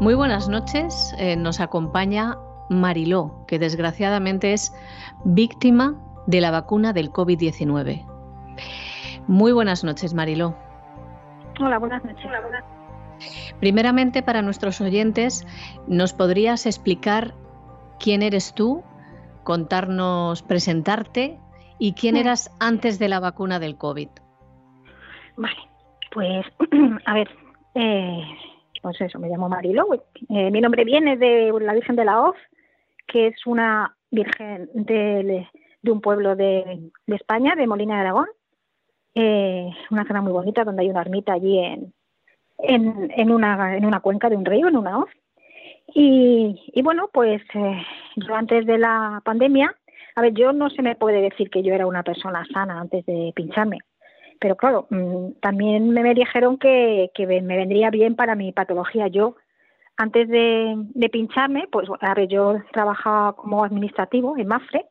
Muy buenas noches. Eh, nos acompaña Mariló, que desgraciadamente es víctima de la vacuna del COVID-19. Muy buenas noches, Mariló. Hola, buenas noches. Primeramente, para nuestros oyentes, ¿nos podrías explicar quién eres tú contarnos, presentarte y quién eras antes de la vacuna del COVID. Vale, pues a ver, eh, pues eso, me llamo Marilo. Eh, mi nombre viene de la Virgen de la Hoz, que es una virgen de, un pueblo de, España, de Molina de Aragón. Eh, una zona muy bonita donde hay una ermita allí en, en, en, una, en una cuenca de un río, en una hoz. Y, bueno, pues eh, yo antes de la pandemia, a ver, yo no se me puede decir que yo era una persona sana antes de pincharme, pero claro, mm, también me, dijeron que, me vendría bien para mi patología. Yo, antes de, pincharme, pues a ver, yo trabajaba como administrativo en Mafre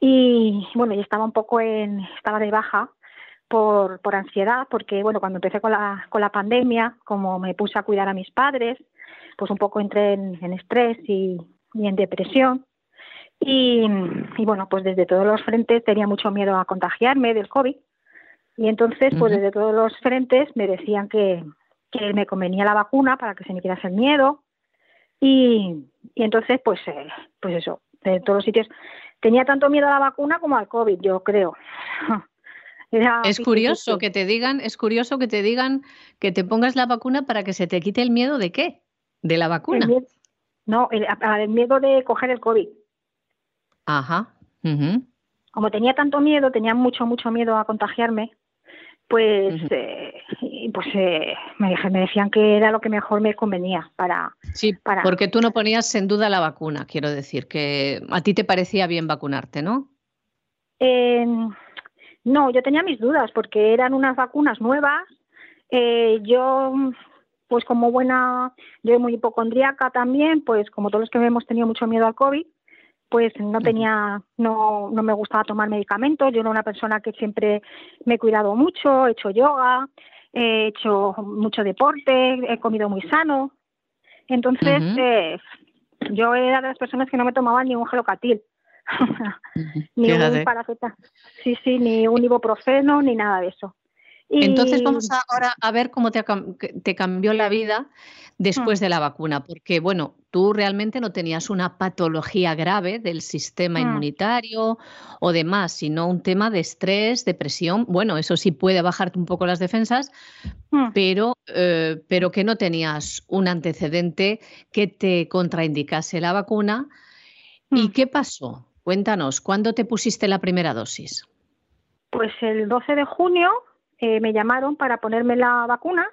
y bueno, yo estaba un poco en, estaba de baja por, por ansiedad, porque bueno, cuando empecé con la, con la pandemia, como me puse a cuidar a mis padres, pues un poco entré en, estrés y, en depresión. Y, bueno, pues desde todos los frentes tenía mucho miedo a contagiarme del COVID. Y entonces, pues desde todos los frentes me decían que, me convenía la vacuna para que se me quitase el miedo. Y, entonces, pues, eh, pues eso, de todos los sitios. Tenía tanto miedo a la vacuna como al COVID, yo creo. es curioso que te digan, es curioso que te digan que te pongas la vacuna para que se te quite el miedo de qué? ¿De la vacuna? no, el, miedo de coger el COVID. Ajá. Como tenía tanto miedo, tenía mucho, mucho miedo a contagiarme, pues, eh, pues eh, me, me, decían que era lo que mejor me convenía para... Sí, para... porque tú no ponías en duda la vacuna, quiero decir, que a ti te parecía bien vacunarte, ¿no? Eh, no, yo tenía mis dudas porque eran unas vacunas nuevas. yo pues como buena, yo muy hipocondríaca también, pues como todos los que hemos tenido mucho miedo al COVID, pues no tenía, no, no me gustaba tomar medicamentos, yo era una persona que siempre me he cuidado mucho, he hecho yoga, he hecho mucho deporte, he comido muy sano, entonces eh, yo era de las personas que no me tomaban ni un gelocatil, ni un paracetamol, sí, sí, ni un ibuprofeno, ni nada de eso. Entonces vamos ahora a ver cómo te, te, cambió la vida después mm. de la vacuna, porque bueno, tú realmente no tenías una patología grave del sistema mm. inmunitario o demás, sino un tema de estrés, depresión. Bueno, eso sí puede bajarte un poco las defensas, mm. pero, eh, pero que no tenías un antecedente que te contraindicase la vacuna. ¿Y qué pasó? Cuéntanos, ¿cuándo te pusiste la primera dosis? Pues el 12 de junio eh, me llamaron para ponerme la vacuna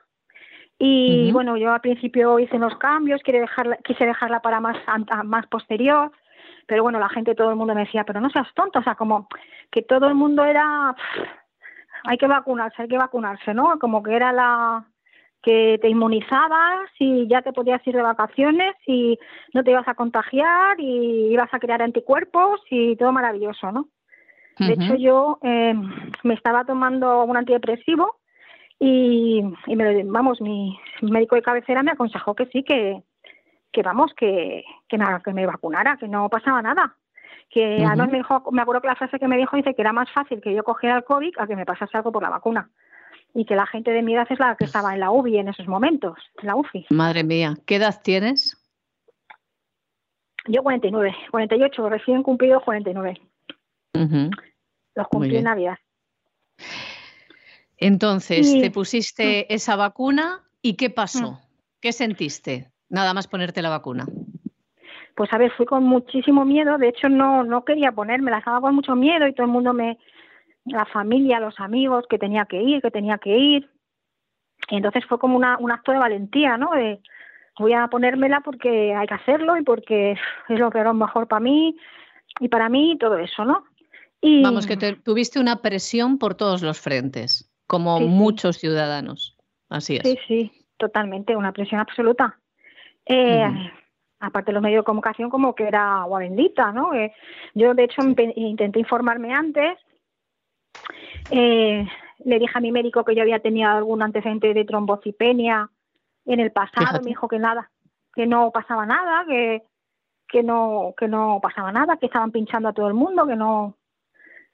y bueno, yo al principio hice unos cambios, quise dejarla, quise dejarla para más, más posterior, pero bueno, la gente, todo el mundo me decía, pero no seas tonto, o sea, como que todo el mundo era, hay que vacunarse, hay que vacunarse, ¿no? Como que era la que te inmunizabas y ya te podías ir de vacaciones y no te ibas a contagiar y ibas a crear anticuerpos y todo maravilloso, ¿no? De hecho, yo eh, me estaba tomando un antidepresivo y, me, vamos, mi médico de cabecera me aconsejó que sí, que, que vamos, que, que, me, que me vacunara, que no pasaba nada. Que además me dijo, me acuerdo que la frase que me dijo dice que era más fácil que yo cogiera el COVID a que me pasase algo por la vacuna. Y que la gente de mi edad es la que estaba en la UBI en esos momentos, en la UFI. Madre mía, ¿qué edad tienes? Yo 49, 48, recién cumplido 49. Los cumplí en Navidad. Entonces, te pusiste mm. esa vacuna y ¿qué pasó? Mm. ¿Qué sentiste? Nada más ponerte la vacuna. pues a ver, fui con muchísimo miedo, de hecho no, no quería ponerme, la estaba con mucho miedo y todo el mundo me, la familia, los amigos, que tenía que ir, que tenía que ir. Y entonces fue como una, un acto de valentía, ¿no? De, voy a ponérmela porque hay que hacerlo y porque es lo que era mejor para mí y para mí y todo eso, ¿no? Y... Vamos, que tuviste una presión por todos los frentes, como muchos ciudadanos. Así es. Sí, sí, totalmente, una presión absoluta. Eh, aparte de los medios de comunicación, como que era agua bendita, ¿no? Eh, yo, de hecho, intenté informarme antes. Eh, le dije a mi médico que yo había tenido algún antecedente de trombocipenia en el pasado. Me dijo que nada, que no pasaba nada, que, que, no, que no pasaba nada, que estaban pinchando a todo el mundo, que no.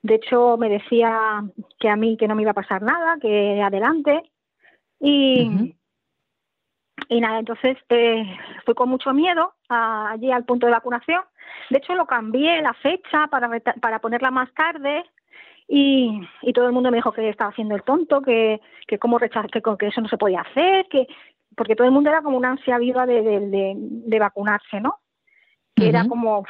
De hecho, me decía que a mí que no me iba a pasar nada, que adelante. Y, y nada, entonces eh, fui con mucho miedo allí al punto de vacunación. De hecho, lo cambié la fecha para, para ponerla más tarde y, y todo el mundo me dijo que estaba haciendo el tonto, que, que cómo que, que eso no se podía hacer, que porque todo el mundo era como una ansia viva de, de, de, vacunarse, ¿no? Que era como...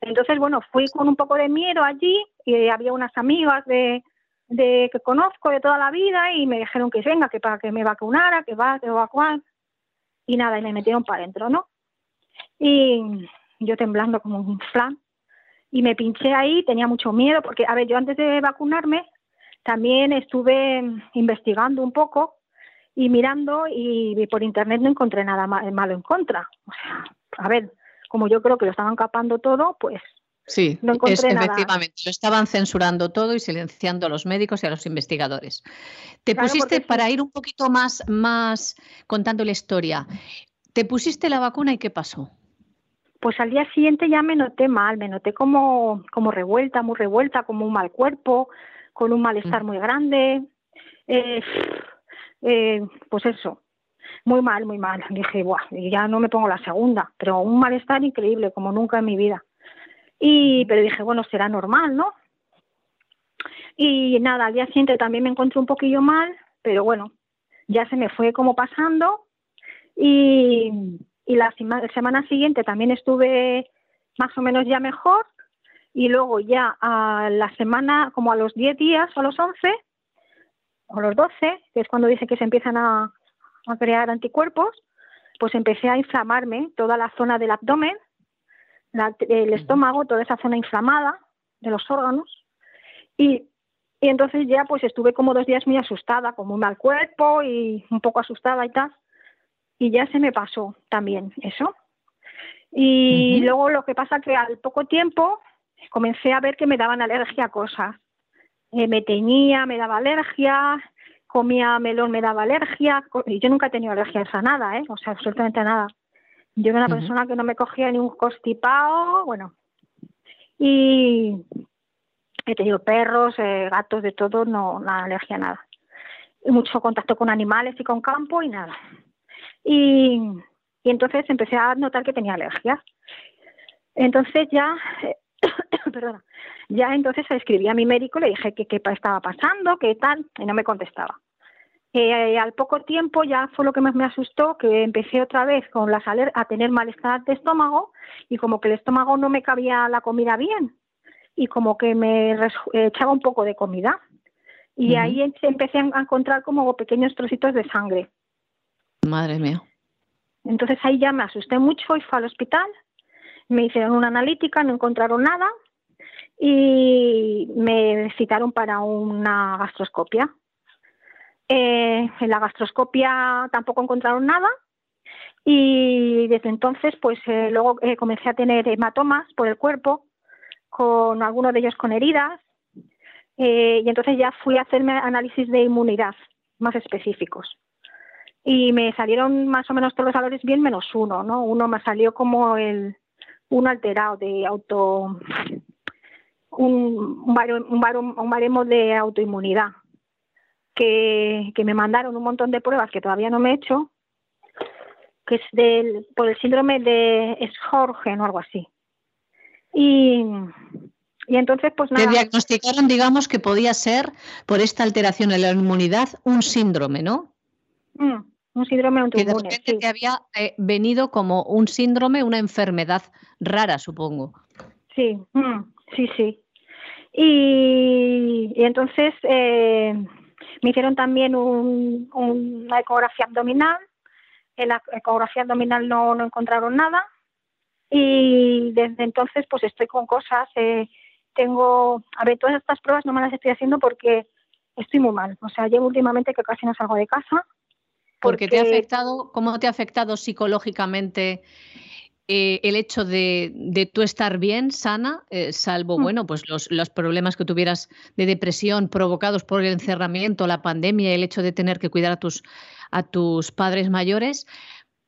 Entonces, bueno, fui con un poco de miedo allí y había unas amigas de, que conozco de toda la vida y me dijeron que venga, que para que me vacunara, que va, que va a Y nada, y me metieron para adentro, ¿no? Y yo temblando como un flan. Y me pinché ahí, tenía mucho miedo, porque, a ver, yo antes de vacunarme también estuve investigando un poco y mirando y por internet no encontré nada malo en contra. O sea, a ver, como yo creo que lo estaban capando todo, pues Sí, efectivamente. Lo estaban censurando todo y silenciando a los médicos y a los investigadores. Te pusiste, para ir un poquito más, más contando la historia, ¿te pusiste la vacuna y qué pasó? Pues al día siguiente ya me noté mal, me noté como, como revuelta, muy revuelta, como un mal cuerpo, con un malestar mm. muy grande. Eh, eh, pues eso, muy mal, muy mal. Dije, Buah, ya no me pongo la segunda, pero un malestar increíble, como nunca en mi vida. Y, pero dije, bueno, será normal, ¿no? Y nada, al día siguiente también me encontré un poquillo mal, pero bueno, ya se me fue como pasando. Y, y la semana siguiente también estuve más o menos ya mejor. Y luego ya a la semana, como a los 10 días o a los 11, o los 12, que es cuando dice que se empiezan a, a crear anticuerpos, pues empecé a inflamarme toda la zona del abdomen el estómago, toda esa zona inflamada de los órganos. Y, y, entonces ya pues estuve como dos días muy asustada, como un mal cuerpo y un poco asustada y tal. Y ya se me pasó también eso. Y luego lo que pasa que al poco tiempo comencé a ver que me daban alergia a cosas. Eh, me teñía, me daba alergia, comía melón, me daba alergia. Y yo nunca he tenido alergia a nada, ¿eh? O sea, absolutamente nada. Yo era una persona que no me cogía ni un constipado, bueno. Y he tenido perros, eh, gatos, de todo, no, nada, alergia, nada. Y mucho contacto con animales y con campo y nada. Y, y entonces empecé a notar que tenía alergia. Entonces ya, perdona, ya entonces escribí a mi médico, le dije que qué estaba pasando, qué tal, y no me contestaba. Eh, al poco tiempo ya fue lo que más me asustó, que empecé otra vez con las a tener malestar de estómago y como que el estómago no me cabía la comida bien y como que me echaba un poco de comida. Y ahí empecé a encontrar como pequeños trocitos de sangre. Madre mía. Entonces ahí ya me asusté mucho y fui al hospital. Me hicieron una analítica, no encontraron nada y me citaron para una gastroscopia. Eh, en la gastroscopia tampoco encontraron nada y desde entonces pues eh, luego eh, comencé a tener hematomas por el cuerpo, con algunos de ellos con heridas y entonces ya fui a hacerme análisis de inmunidad más específicos y me salieron más o menos todos los valores bien menos uno, ¿no? Uno me salió como el un alterado de auto un, un, un baremo de autoinmunidad que, me mandaron un montón de pruebas que todavía no me he hecho, que es del, por el síndrome de Schorgen o algo así. Y, y entonces, pues nada. Te diagnosticaron, digamos, que podía ser, por esta alteración en la inmunidad, un síndrome, ¿no? Mm, un síndrome autoinmune. Que de te había eh, venido como un síndrome, una enfermedad rara, supongo. Sí, mm, sí, sí. Y, entonces eh, me hicieron también una ecografía abdominal. En la ecografía abdominal no, no encontraron nada. Y desde entonces pues estoy con cosas. Eh, tengo, a ver, todas estas pruebas no me las estoy haciendo porque estoy muy mal. O sea, llevo últimamente que casi no salgo de casa porque, te ha afectado, ¿cómo te ha afectado psicológicamente eh, el hecho de, de, tú estar bien, sana, eh, salvo, mm. bueno, pues los, los, problemas que tuvieras de depresión provocados por el encerramiento, la pandemia, el hecho de tener que cuidar a tus, a tus padres mayores?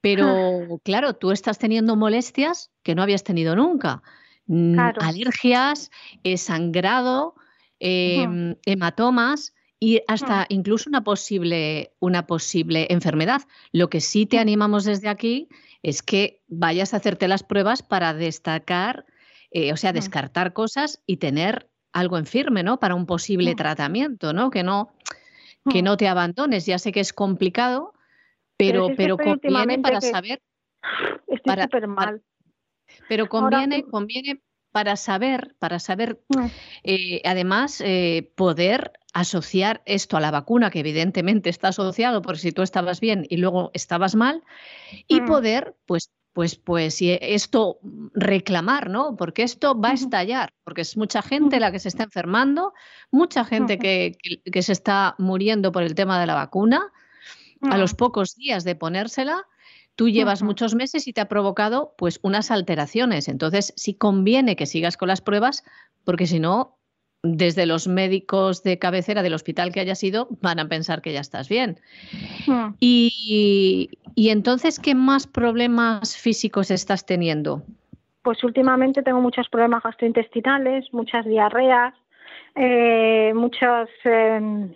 Pero claro, tú estás teniendo molestias que no habías tenido nunca. Mm, alergias, eh, sangrado, em, hematomas y hasta mm. incluso una posible, una posible enfermedad. Lo que sí te mm. animamos desde aquí es que vayas a hacerte las pruebas para destacar, eh, o sea, mm. descartar cosas y tener algo en firme, ¿no? Para un posible tratamiento, ¿no? Que no, que no te abandones. Ya sé que es complicado, pero, pero, conviene para saber. Estoy súper mal. pero conviene, conviene para saber, para saber, eh, además, eh, poder asociar esto a la vacuna, que evidentemente está asociado por si tú estabas bien y luego estabas mal, y mm. poder, pues, pues, pues, esto reclamar, ¿no? Porque esto va a estallar, porque es mucha gente la que se está enfermando, mucha gente que, que, se está muriendo por el tema de la vacuna, a los mm. pocos días de ponérsela. Tú llevas muchos meses y te ha provocado pues unas alteraciones. Entonces, sí conviene que sigas con las pruebas, porque si no, desde los médicos de cabecera del hospital que hayas ido van a pensar que ya estás bien. Hmm. Y, entonces, ¿qué más problemas físicos estás teniendo? Pues últimamente tengo muchos problemas gastrointestinales, muchas diarreas, eh, muchas em,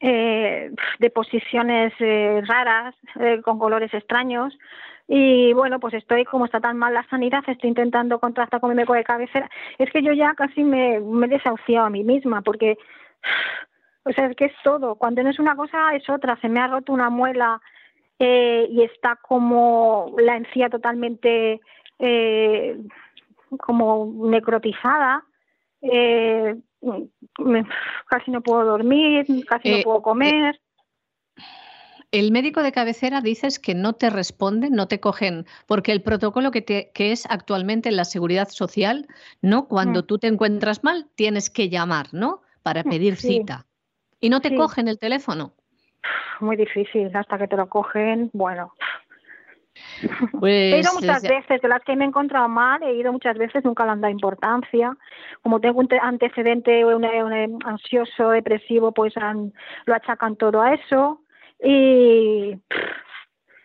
eh, deposiciones eh, raras con colores extraños. Y bueno, pues estoy, como está tan mal la sanidad, estoy intentando contrastar con mi médico de cabecera. Es que yo ya casi me, me he desahuciado a mí misma, porque, o sea, es que es todo. Cuando no es una cosa, es otra. Se me ha roto una muela eh, y está como la encía totalmente eh, como necrotizada. Eh, casi no puedo dormir, casi no puedo comer. El médico de cabecera dices que no te responden, no te cogen, porque el protocolo que, que es actualmente en la seguridad social, ¿no? Cuando mm. tú te encuentras mal, tienes que llamar, ¿no? Para mm, pedir cita. Y no te cogen el teléfono. Muy difícil, hasta que te lo cogen, bueno. Pues, he ido muchas veces, de las que me he encontrado mal, he ido muchas veces, nunca le han dado importancia. Como tengo un antecedente un, ansioso, depresivo, pues lo achacan todo a eso. Y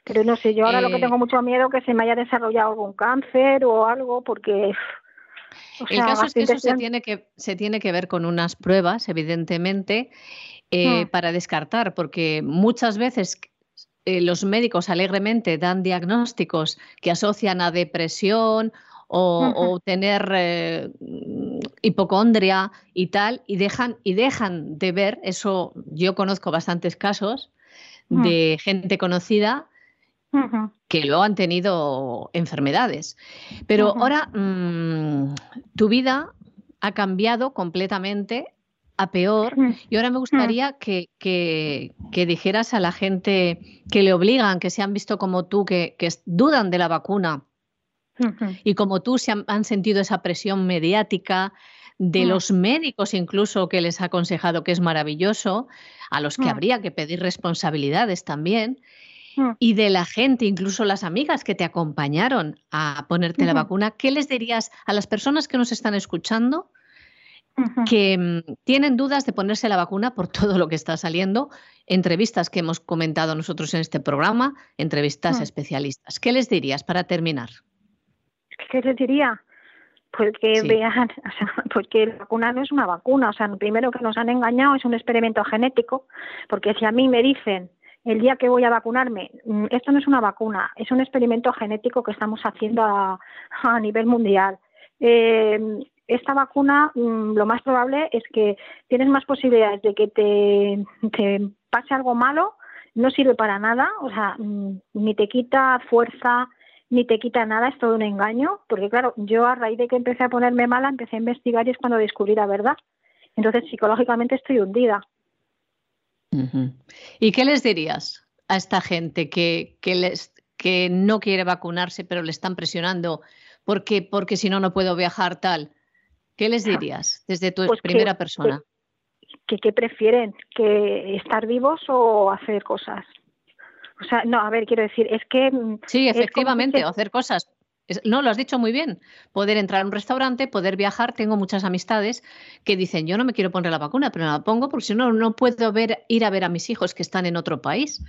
pero no sé, yo ahora lo que eh, tengo mucho miedo es que se me haya desarrollado algún cáncer o algo, porque el caso es que eso se tiene que, se tiene que ver con unas pruebas, evidentemente, eh, hmm. para descartar, porque muchas veces eh, los médicos alegremente dan diagnósticos que asocian a depresión o, o tener hipocondria y tal, y dejan, y dejan de ver, eso yo conozco bastantes casos, Mm. de gente conocida que luego han tenido enfermedades. Pero ahora mm, tu vida ha cambiado completamente a peor y ahora me gustaría que, que, dijeras a la gente que le obligan, que se han visto como tú, que, que dudan de la vacuna y como tú se han, sentido esa presión mediática de los médicos incluso que les ha aconsejado que es maravilloso, a los que mm. habría que pedir responsabilidades también, mm. y de la gente, incluso las amigas que te acompañaron a ponerte la vacuna, ¿qué les dirías a las personas que nos están escuchando? que mm, tienen dudas de ponerse la vacuna por todo lo que está saliendo, entrevistas que hemos comentado nosotros en este programa, entrevistas especialistas. ¿Qué les dirías para terminar? ¿Qué les diría? Porque vean, porque la vacuna no es una vacuna, o sea, lo primero que nos han engañado es un experimento genético, porque si a mí me dicen el día que voy a vacunarme, mm, esto no es una vacuna, es un experimento genético que estamos haciendo a, nivel mundial. Eh, esta vacuna, mm, lo más probable es que tienes más posibilidades de que te, te pase algo malo no sirve para nada, o sea, mm, ni te quita fuerza, ni te quita nada, es todo un engaño, porque claro, yo a raíz de que empecé a ponerme mala, empecé a investigar y es cuando descubrí la verdad. Entonces, psicológicamente estoy hundida. ¿Y qué les dirías a esta gente que, que, les, que no quiere vacunarse, pero le están presionando porque, porque si no, no puedo viajar tal? ¿Qué les dirías desde tu pues primera persona? Que, que, prefieren, que estar vivos o hacer cosas. O sea, no, a ver, quiero decir, es que... Mm, sí, efectivamente, hacer cosas. No, lo has dicho muy bien. Poder entrar a un restaurante, poder viajar. Tengo muchas amistades que dicen, yo no me quiero poner la vacuna, pero la pongo porque si no, no puedo ver, ir a ver a mis hijos que están en otro país.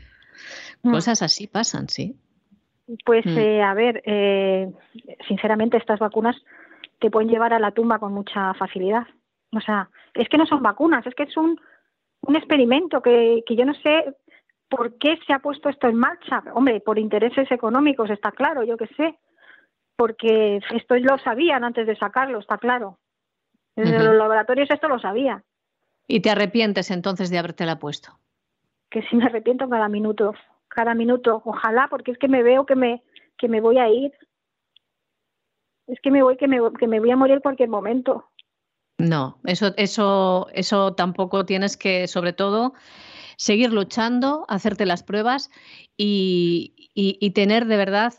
Mm. Cosas así pasan, sí. Pues, mm. eh, a ver, eh, sinceramente, estas vacunas te pueden llevar a la tumba con mucha facilidad. O sea, es que no son vacunas, es que es un, un experimento que, que yo no sé por qué se ha puesto esto en marcha. Hombre, por intereses económicos, está claro, yo qué sé porque esto lo sabían antes de sacarlo, está claro. Desde los laboratorios esto lo sabía. ¿Y te arrepientes entonces de habértela puesto? Que sí me arrepiento cada minuto, cada minuto. Ojalá, porque es que me veo que me, que me voy a ir. Es que me voy, que me, que me voy a morir en cualquier momento. No, eso, eso, eso tampoco tienes que, sobre todo, seguir luchando, hacerte las pruebas y, y tener de verdad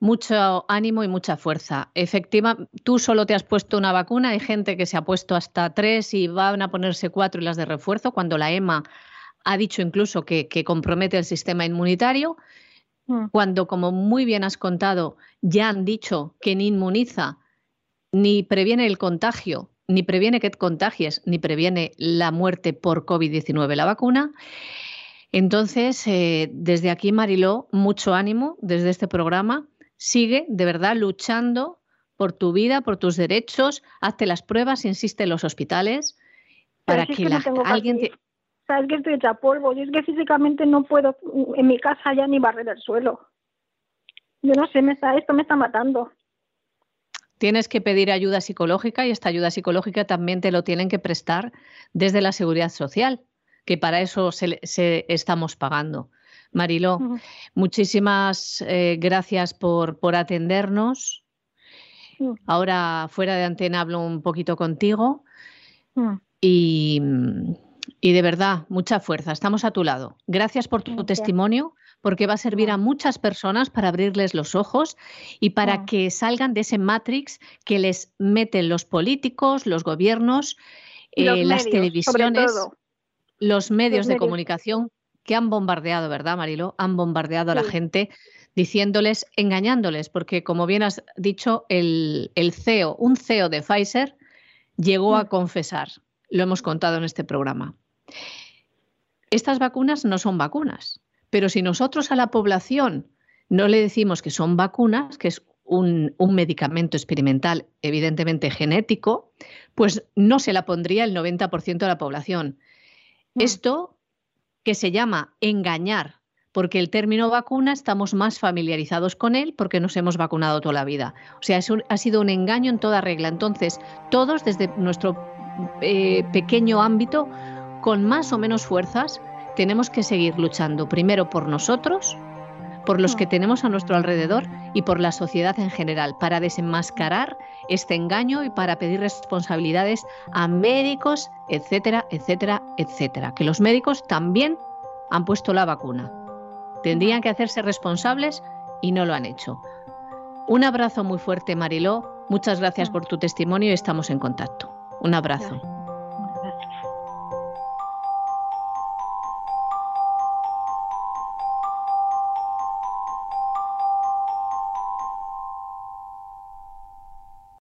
mucho ánimo y mucha fuerza. Efectiva, tú solo te has puesto una vacuna, hay gente que se ha puesto hasta tres y van a ponerse cuatro y las de refuerzo, cuando la EMA ha dicho incluso que, compromete el sistema inmunitario, mm. cuando, como muy bien has contado, ya han dicho que ni inmuniza, ni previene el contagio, ni previene que te contagies, ni previene la muerte por COVID-19 la vacuna. Entonces, eh, desde aquí, Mariló, mucho ánimo desde este programa sigue de verdad luchando por tu vida, por tus derechos, hazte las pruebas, insiste en los hospitales, para que, alguien... Te... Sabes que estoy hecha polvo, y es que físicamente no puedo en mi casa ya ni barrer el suelo. Yo no sé, me está, esto me está matando. Tienes que pedir ayuda psicológica y esta ayuda psicológica también te lo tienen que prestar desde la seguridad social, que para eso se estamos pagando. Mariló, muchísimas eh, gracias por, por atendernos. Ahora fuera de antena hablo un poquito contigo y, y, de verdad, mucha fuerza. Estamos a tu lado. Gracias por tu testimonio porque va a servir a muchas personas para abrirles los ojos y para que salgan de ese matrix que les meten los políticos, los gobiernos, eh, las televisiones, los medios de comunicación que han bombardeado, ¿verdad, Marilo? Han bombardeado a la gente diciéndoles, engañándoles, porque como bien has dicho, el, CEO, un CEO de Pfizer, llegó a mm. confesar, lo hemos contado en este programa. Estas vacunas no son vacunas, pero si nosotros a la población no le decimos que son vacunas, que es un, un, medicamento experimental, evidentemente genético, pues no se la pondría el 90% de la población. Mm. Esto que se llama engañar, porque el término vacuna estamos más familiarizados con él porque nos hemos vacunado toda la vida. O sea, ha sido un engaño en toda regla. Entonces, todos desde nuestro eh, pequeño ámbito, con más o menos fuerzas, tenemos que seguir luchando primero por nosotros, por los que tenemos a nuestro alrededor y por la sociedad en general, para desenmascarar este engaño y para pedir responsabilidades a médicos, etcétera, etcétera, etcétera. Que los médicos también han puesto la vacuna. Tendrían que hacerse responsables y no lo han hecho. Un abrazo muy fuerte, Mariló. Muchas gracias por tu testimonio y estamos en contacto. Un abrazo.